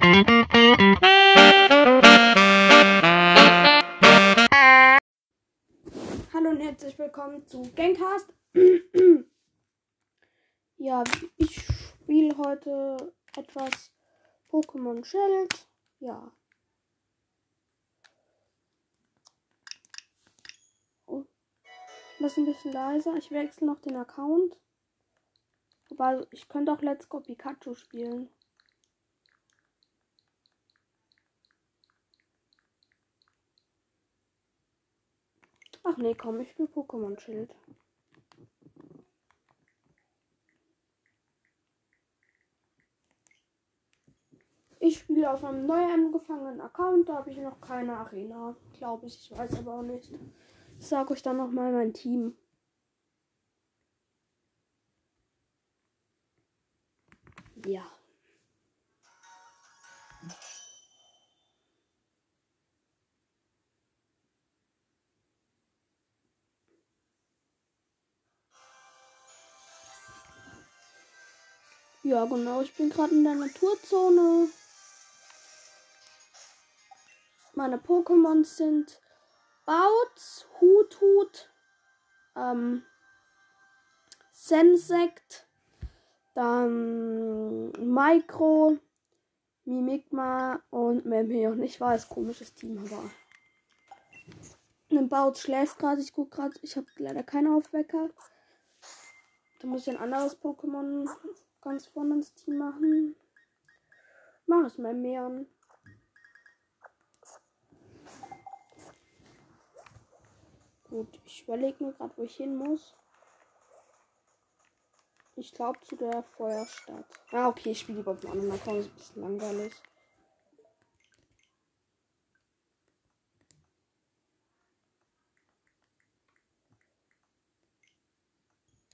Hallo und herzlich willkommen zu Gangcast. ja, ich spiele heute etwas Pokémon Schild. Ja. Oh. Ich muss ein bisschen leiser. Ich wechsle noch den Account. Wobei, ich könnte auch Let's Go Pikachu spielen. Ach nee, komm, ich spiele Pokémon Schild. Ich spiele auf einem neu angefangenen Account, da habe ich noch keine Arena. Glaube ich, ich weiß aber auch nicht. Ich sage euch dann nochmal mein Team. Ja. Ja, genau. Ich bin gerade in der Naturzone. Meine Pokémon sind Bautz, Huthut, ähm, Sensect, dann Micro, Mimikma und Memheon. Ich weiß, komisches Team, aber. Ein Bautz schläft gerade. Ich gucke gerade. Ich habe leider keinen Aufwecker. Da muss ich ein anderes Pokémon ganz vorne ins Team machen. Mach ich mal mehr. Gut, ich überlege mir gerade, wo ich hin muss. Ich glaube zu der Feuerstadt. Ah, okay, ich spiele lieber auf dem anderen Account. Ist ein bisschen langweilig.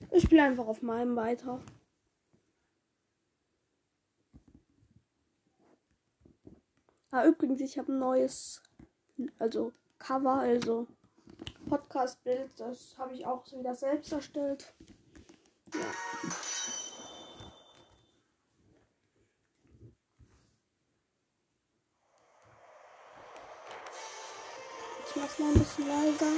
Ich spiele einfach auf meinem weiter. Ah, übrigens, ich habe ein neues, also Cover, also Podcast-Bild. Das habe ich auch wieder selbst erstellt. Ja. Ich mach's mal ein bisschen leiser.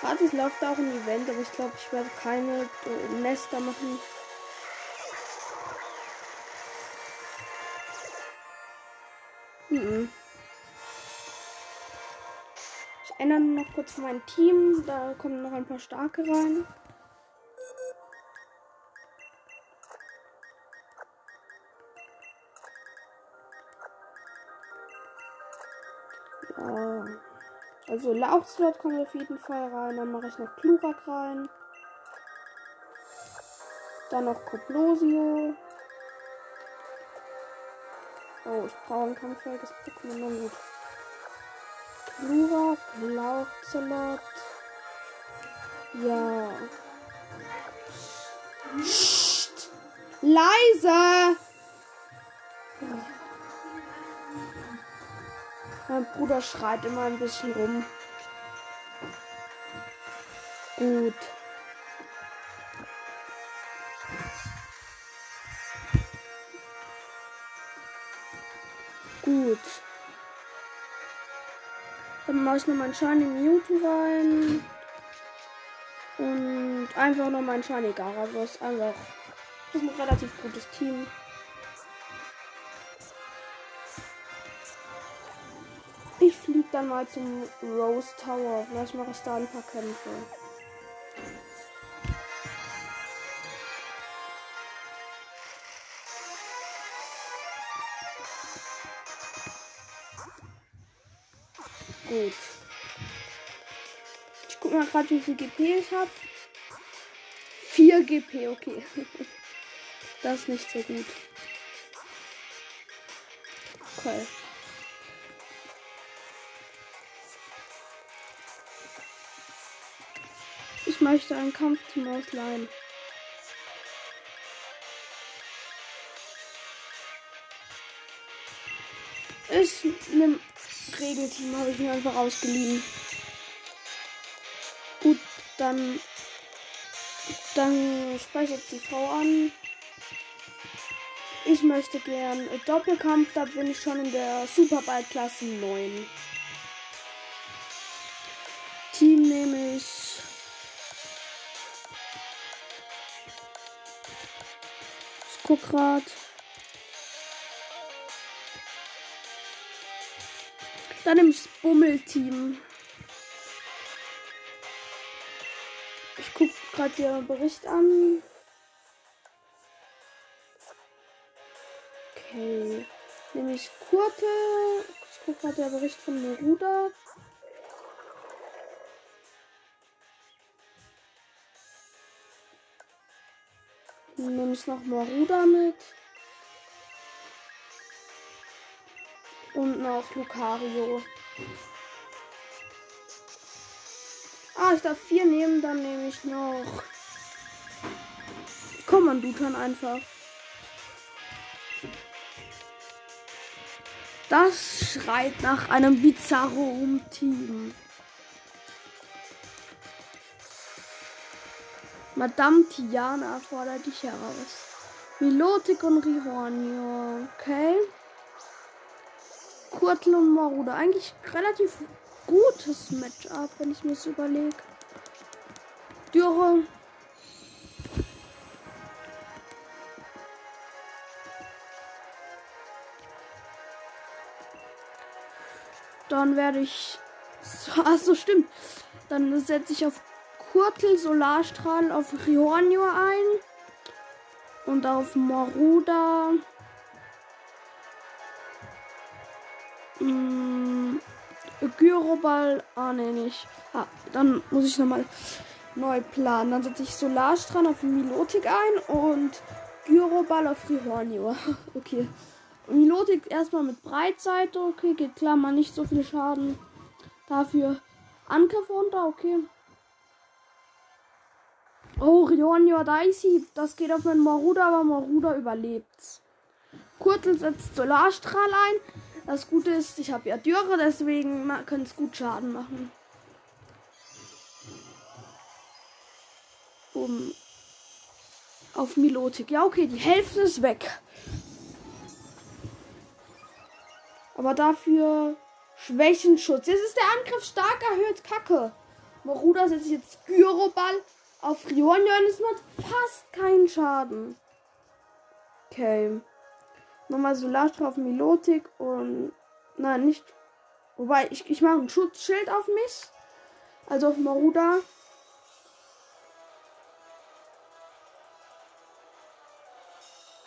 Gratis läuft auch ein Event, aber ich glaube, ich werde keine Nester machen. Mhm. Ich ändere noch kurz mein Team. Da kommen noch ein paar starke rein. Ja. Also Lauchslot kommt auf jeden Fall rein. Dann mache ich noch Klurak rein. Dann noch Coplosio. Oh, ich brauche ein kampffähiges Pokémon. Na gut. Glurak, Lauchzelot. Ja. Psst. Leise! Mein Bruder schreit immer ein bisschen rum. Gut. Gut. Dann mache ich noch meinen Shiny Mewtwo rein. Und einfach noch meinen Shiny Garados. Einfach. Das ist ein relativ gutes Team. Ich fliege dann mal zum Rose Tower. Vielleicht mache ich da ein paar Kämpfe. Gut. Ich guck mal gerade, wie viel GP ich habe. 4 GP, okay. das ist nicht so gut. Okay. Ich möchte ein Kampfteam ausleihen. Ich nehme Regelteam habe ich mir einfach ausgeliehen. Gut, dann Dann spreche ich jetzt die Frau an. Ich möchte gern Doppelkampf, da bin ich schon in der Superball-Klasse 9. Team nehme ich. Ich guck grad. Dann das Bummelteam. Ich guck gerade den Bericht an. Okay. Nämlich Kurte. Ich gucke gerade der Bericht von Neruda. Nehme ich noch Maruda mit. Und noch Lucario. Ah, ich darf vier nehmen, dann nehme ich noch Kommandutan einfach. Das schreit nach einem Bizarro-Team. Madame Tiana fordert dich heraus. Milotic und Rihornio. Okay. Kurtel und Maruda. Eigentlich relativ gutes Matchup, wenn ich mir das überlege. Dürre. Dann werde ich. Ach so, stimmt. Dann setze ich auf Kurtel Solarstrahl auf Rihornio ein. Und auf Maruda. Mm, Gyroball. Ah, ne, nicht. Ah, dann muss ich nochmal neu planen. Dann setze ich Solarstrahl auf Milotic ein und Gyroball auf Rihornio. okay. Milotik erstmal mit Breitseite. Okay, geht klar, mal nicht so viel Schaden. Dafür Angriff runter, okay. Oh, Rionio Daisy. Das geht auf meinen Maruda, aber Maruda überlebt. Kurtel setzt Solarstrahl ein. Das Gute ist, ich habe ja Dürre, deswegen können es gut Schaden machen. Um auf Milotik. Ja, okay, die Hälfte ist weg. Aber dafür Schwächenschutz. Jetzt ist der Angriff stark erhöht. Kacke. Maruda setzt jetzt Gyroball auf Rionja und es macht fast keinen Schaden. Okay. Nochmal Solarstrahl auf Milotik und. Nein, nicht. Wobei, ich, ich mache ein Schutzschild auf mich. Also auf Maruda.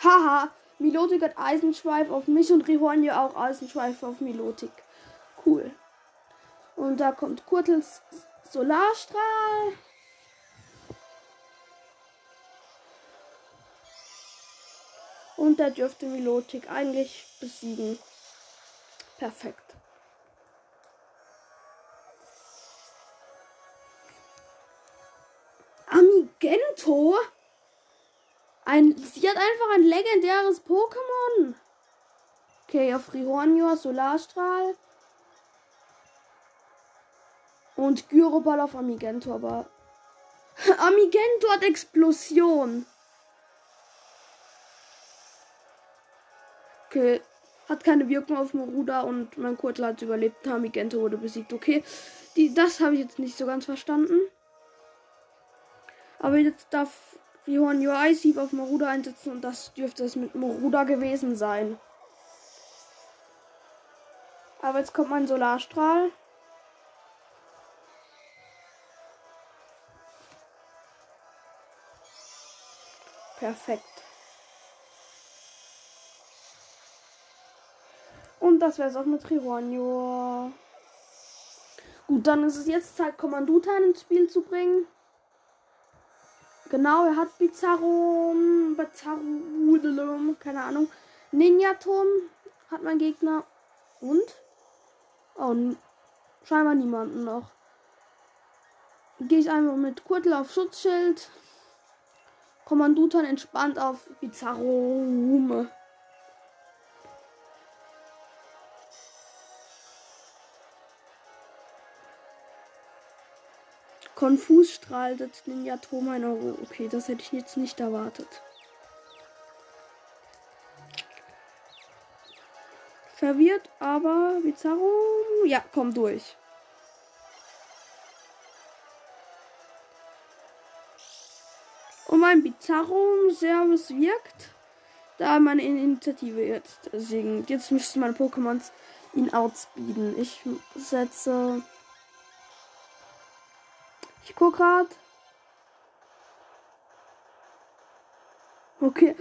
Haha. Milotik hat Eisenschweif auf mich und Rihornje auch Eisenschweif auf Milotik. Cool. Und da kommt Kurtels Solarstrahl. Und da dürfte Milotik eigentlich besiegen. Perfekt. Amigento? Ein, sie hat einfach ein legendäres Pokémon. Okay, auf Rihornio Solarstrahl. Und Gyroball auf Amigento, aber. Amigento hat Explosion. Okay. Hat keine Wirkung auf Moruda und mein Kurtel hat überlebt. Amigento wurde besiegt. Okay. Die, das habe ich jetzt nicht so ganz verstanden. Aber jetzt darf Johann UI Sieb auf Maruda einsetzen und das dürfte es mit Maruda gewesen sein. Aber jetzt kommt mein Solarstrahl. Perfekt. Das wäre es auch mit Trironio. Gut, dann ist es jetzt Zeit, Kommandutan ins Spiel zu bringen. Genau, er hat Bizarro, Bizarro, keine Ahnung. Ninja-Turm hat mein Gegner. Und? Oh, scheinbar niemanden noch. Gehe ich einmal mit Kurtel auf Schutzschild. Kommandutan entspannt auf Bizarro. Konfus strahlt Ninja Toma in Euro. Okay, das hätte ich jetzt nicht erwartet. Verwirrt, aber Bizarro. Ja, komm durch. Und mein Bizarro-Service wirkt, da meine Initiative jetzt sinkt. Jetzt müssten meine Pokémons ihn outspeeden. Ich setze ich guck grad. Okay.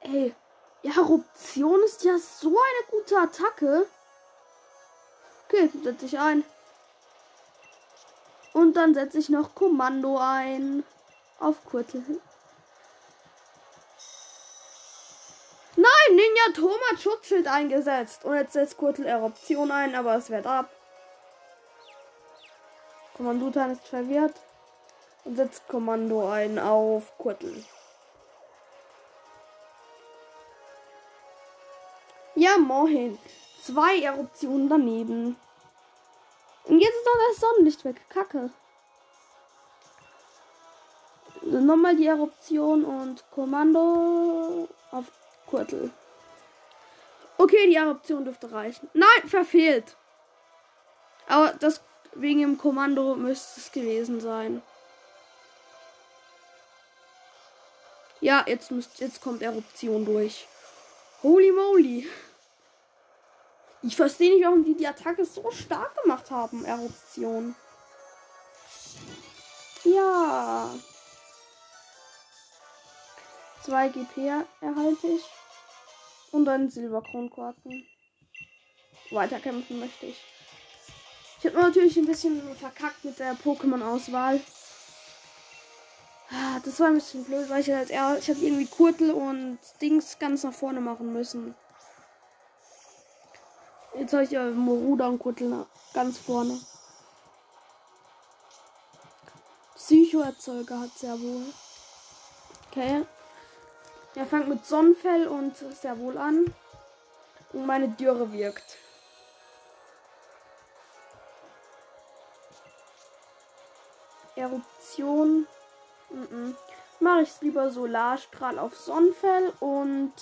Ey. Eruption ist ja so eine gute Attacke. Okay, setze ich ein. Und dann setze ich noch Kommando ein. Auf Kurtel. Nein, Ninja Thomas Schutzschild eingesetzt. Und jetzt setzt Kurtel Eruption ein, aber es wird ab. Kommandotan ist verwirrt und setzt Kommando ein auf Kurtel. Ja, moin. Zwei Eruptionen daneben. Und jetzt ist auch das Sonnenlicht weg. Kacke. Nochmal die Eruption und Kommando auf Kurtel. Okay, die Eruption dürfte reichen. Nein, verfehlt. Aber das Wegen dem Kommando müsste es gewesen sein. Ja, jetzt, müsst, jetzt kommt Eruption durch. Holy moly. Ich verstehe nicht, warum die die Attacke so stark gemacht haben. Eruption. Ja. 2 GP erhalte ich. Und einen Silberkronkorken. Weiterkämpfen möchte ich. Ich habe natürlich ein bisschen verkackt mit der Pokémon-Auswahl. Ah, das war ein bisschen blöd, weil ich halt eher, ich habe irgendwie Kurtel und Dings ganz nach vorne machen müssen. Jetzt habe ich ja Moruda und Kurtel ganz vorne. Psychoerzeuger hat sehr wohl. Okay. Er fängt mit Sonnenfell und sehr wohl an. Und meine Dürre wirkt. Eruption. Mm -mm. Mache ich lieber Solarstrahl auf Sonnenfell und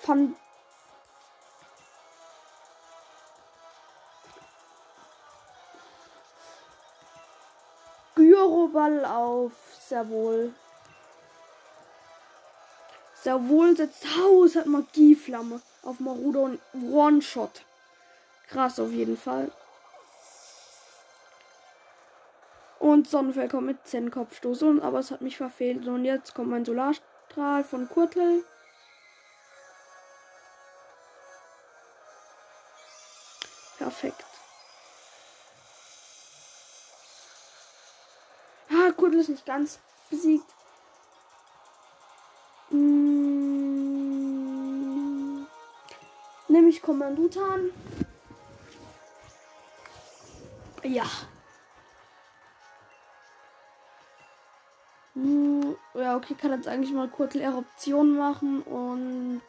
von Gyroball auf Servol. Servol setzt Haus, hat Magieflamme auf Marudo und One-Shot. Krass auf jeden Fall. Und Sonnenfell kommt mit 10 Kopfstoß. Und, aber es hat mich verfehlt. Und jetzt kommt mein Solarstrahl von Kurtel. Perfekt. Ah, Kurtel ist nicht ganz besiegt. Hm. Nehme ich Kommandutan. Ja. Ja, okay, kann jetzt eigentlich mal kurz Eruption machen und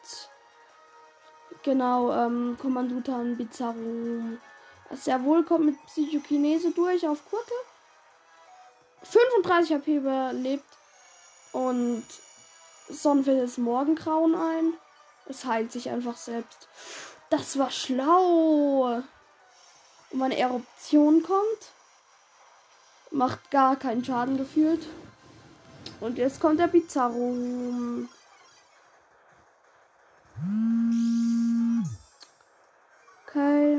genau, ähm, Kommandutan Bizarro. Sehr wohl kommt mit Psychokinese durch auf Kurte. 35 HP überlebt und Sonnenfeld ist Morgengrauen ein. Es heilt sich einfach selbst. Das war schlau. Und meine Eruption kommt. Macht gar keinen Schaden gefühlt. Und jetzt kommt der Pizarro. Okay.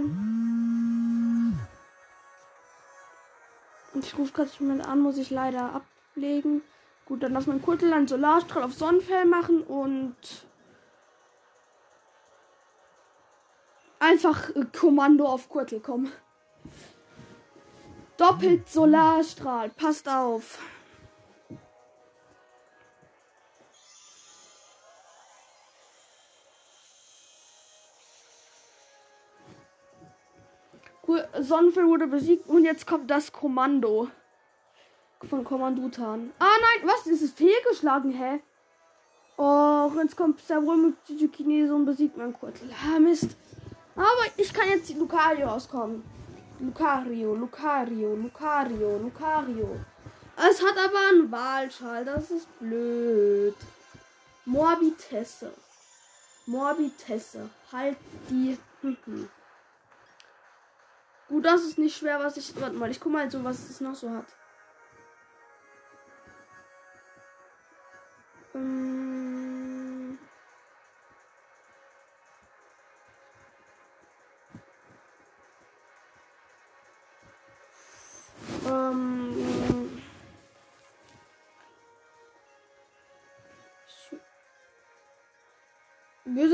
Und ich rufe gerade jemand an, muss ich leider ablegen. Gut, dann lass mein Kurtel einen Solarstrahl auf Sonnenfell machen und einfach äh, Kommando auf Kurtel kommen. Doppelt Solarstrahl, passt auf. Sonnenfell wurde besiegt und jetzt kommt das Kommando von Kommandutan. Ah nein, was? Ist es fehlgeschlagen, hä? Oh, jetzt kommt Servo mit Chinese und besiegt mein Kurtel. Ah, Mist. Aber ich kann jetzt die Lucario rauskommen. Lucario, Lucario, Lucario, Lucario. Es hat aber einen Wahlschall, das ist blöd. Morbitesse. Morbitesse. Halt die. Gut, das ist nicht schwer, was ich. Warte mal, ich guck mal so, was es noch so hat. Ähm. Ähm.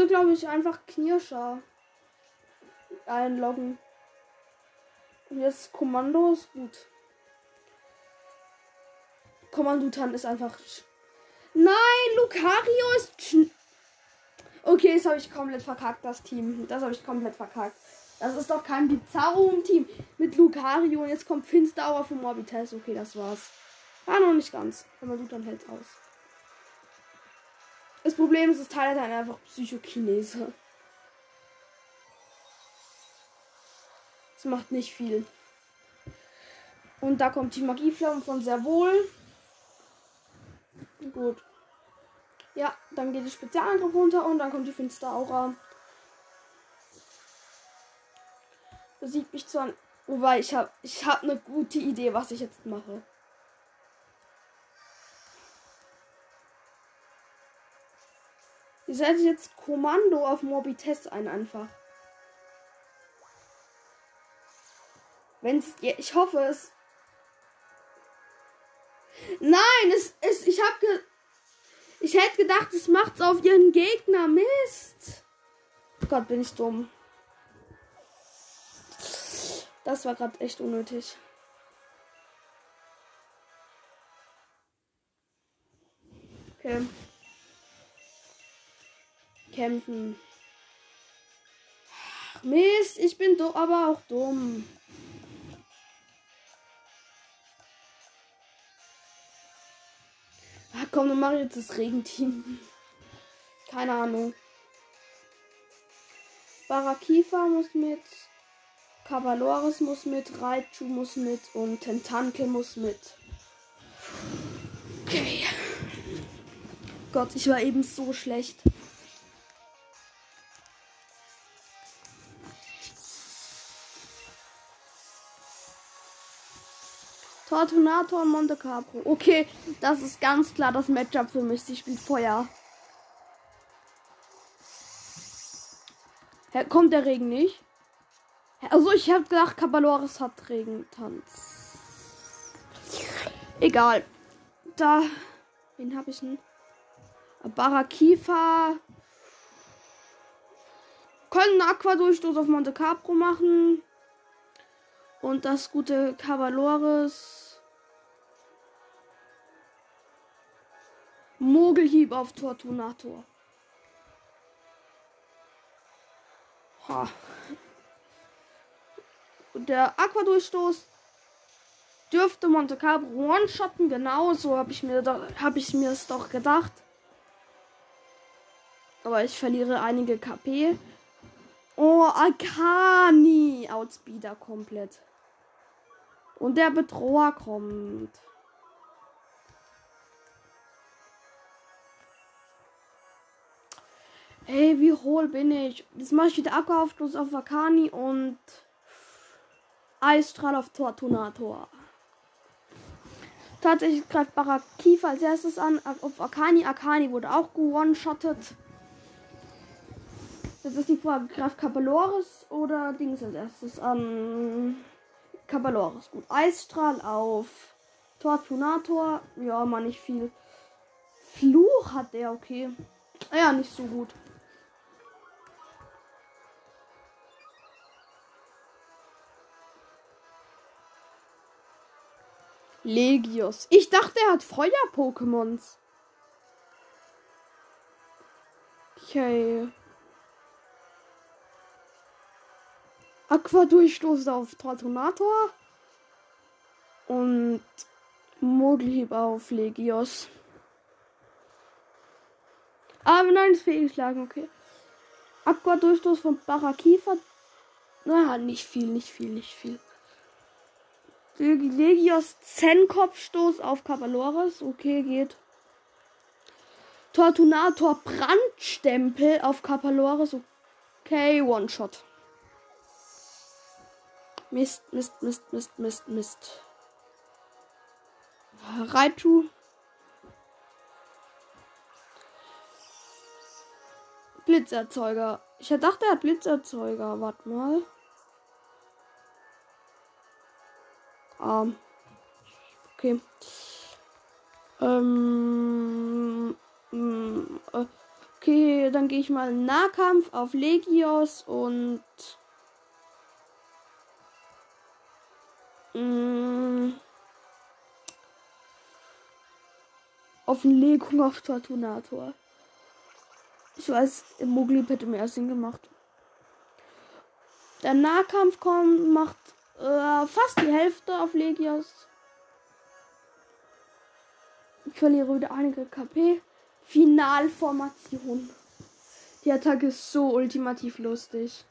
Glaube ich, einfach Knirscher einloggen. Jetzt Kommando ist gut. Kommandotan ist einfach. Nein, Lucario ist. Okay, das habe ich komplett verkackt, das Team. Das habe ich komplett verkackt. Das ist doch kein Bizarro-Team mit Lucario. Und jetzt kommt Finstauer für Morbites. Okay, das war's. War noch nicht ganz. Kommandotan hält's aus. Das Problem ist, es teilt halt einfach Psychokinese. Es macht nicht viel. Und da kommt die Magieflamme von sehr wohl. Gut. Ja, dann geht die Spezialangriff runter und dann kommt die finstere Aura. Besiegt mich zwar. Wobei, ich habe ich hab eine gute Idee, was ich jetzt mache. Ich setze jetzt Kommando auf Morbitest ein einfach. Wenn's. Ja, ich hoffe es. Nein, es ist. Ich hab ge. Ich hätte gedacht, es macht's auf ihren Gegner. Mist. Gott, bin ich dumm. Das war gerade echt unnötig. Okay. Kämpfen. Mist, ich bin aber auch dumm. Ach komm, dann mache ich jetzt das Regenteam. Keine Ahnung. Barakifa muss mit. Cabalores muss mit. Raichu muss mit. Und Tentanke muss mit. Okay. Gott, ich war eben so schlecht. Tortunator und Monte Capro. Okay, das ist ganz klar das Matchup für mich. Sie spielt Feuer. Kommt der Regen nicht? Also ich habe gedacht, Cabalores hat Regentanz. Egal. Da. Wen habe ich denn? Barakifa. Können Aqua-Durchstoß auf Monte Capro machen. Und das gute Cavalores. Mogelhieb auf Tortunator. Ha. Und der Aquadurchstoß dürfte Monte Carlo one-shotten. Genau so habe ich mir habe ich mir es doch gedacht. Aber ich verliere einige KP. Oh, Akani. Outspeeder komplett. Und der Bedroher kommt. Ey, wie hohl bin ich? Jetzt mache ich wieder Aquaaufstoß auf Akani und Eisstrahl auf Tortunator. Tatsächlich greift Barakifa als erstes an auf Akani. Akani wurde auch one-shottet. Jetzt ist die Frage, greift Kapaloris oder Dings als erstes an? Kabaloris. Gut. Eisstrahl auf Tortunator. Ja, mal nicht viel. Fluch hat der, okay. Ja, nicht so gut. Legios. Ich dachte, er hat Feuer-Pokémons. Okay. Aqua-Durchstoß auf Tortonator. Und Mogelhieb auf Legios. Aber nein, ist fehlgeschlagen, okay. Aqua-Durchstoß von Barakifa. Na, nicht viel, nicht viel, nicht viel. Legios Zen-Kopfstoß auf Kapalores. Okay, geht. Tortunator Brandstempel auf Kapalores. Okay, One-Shot. Mist, Mist, Mist, Mist, Mist, Mist. Raichu. Blitzerzeuger. Ich dachte, er hat Blitzerzeuger. Warte mal. Ähm. Okay. Ähm. Mm, okay, dann gehe ich mal Nahkampf auf Legios und. Mm, auf Legung auf Tortunator. Ich weiß, im Muglip hätte mehr Sinn gemacht. Der Nahkampf kommt, macht äh, fast die Hälfte auf Legios. Ich verliere wieder einige KP. Finalformation. Die Attacke ist so ultimativ lustig.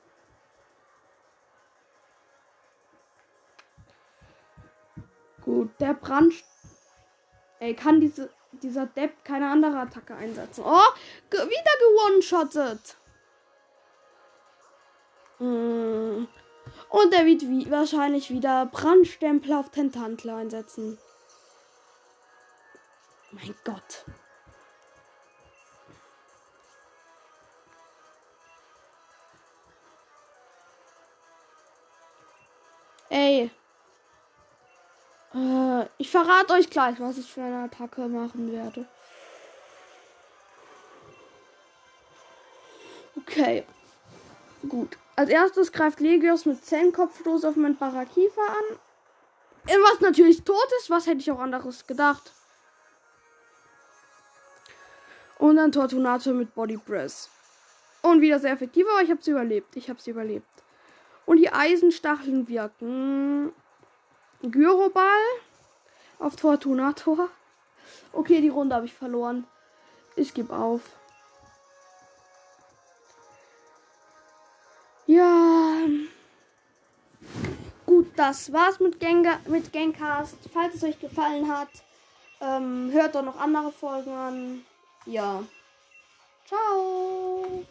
Gut, der Brand. Ey, kann diese, dieser Depp keine andere Attacke einsetzen. Oh, ge wieder gewone-shottet. Mm. Und er wird wie, wahrscheinlich wieder Brandstempel auf Tentantler einsetzen. Mein Gott. Ey. Äh, ich verrate euch gleich, was ich für eine Attacke machen werde. Okay. Gut. Als erstes greift Legios mit 10 Kopfstoß auf meinen Parakifa an. Was natürlich tot ist. Was hätte ich auch anderes gedacht? Und dann Tortunator mit Body Press. Und wieder sehr effektiv, aber ich habe sie überlebt. Ich habe sie überlebt. Und die Eisenstacheln wirken. Gyroball auf Tortunator. Okay, die Runde habe ich verloren. Ich gebe auf. Ja. Gut, das war's mit, Genga mit Gangcast. Falls es euch gefallen hat, ähm, hört doch noch andere Folgen an. Ja. Ciao.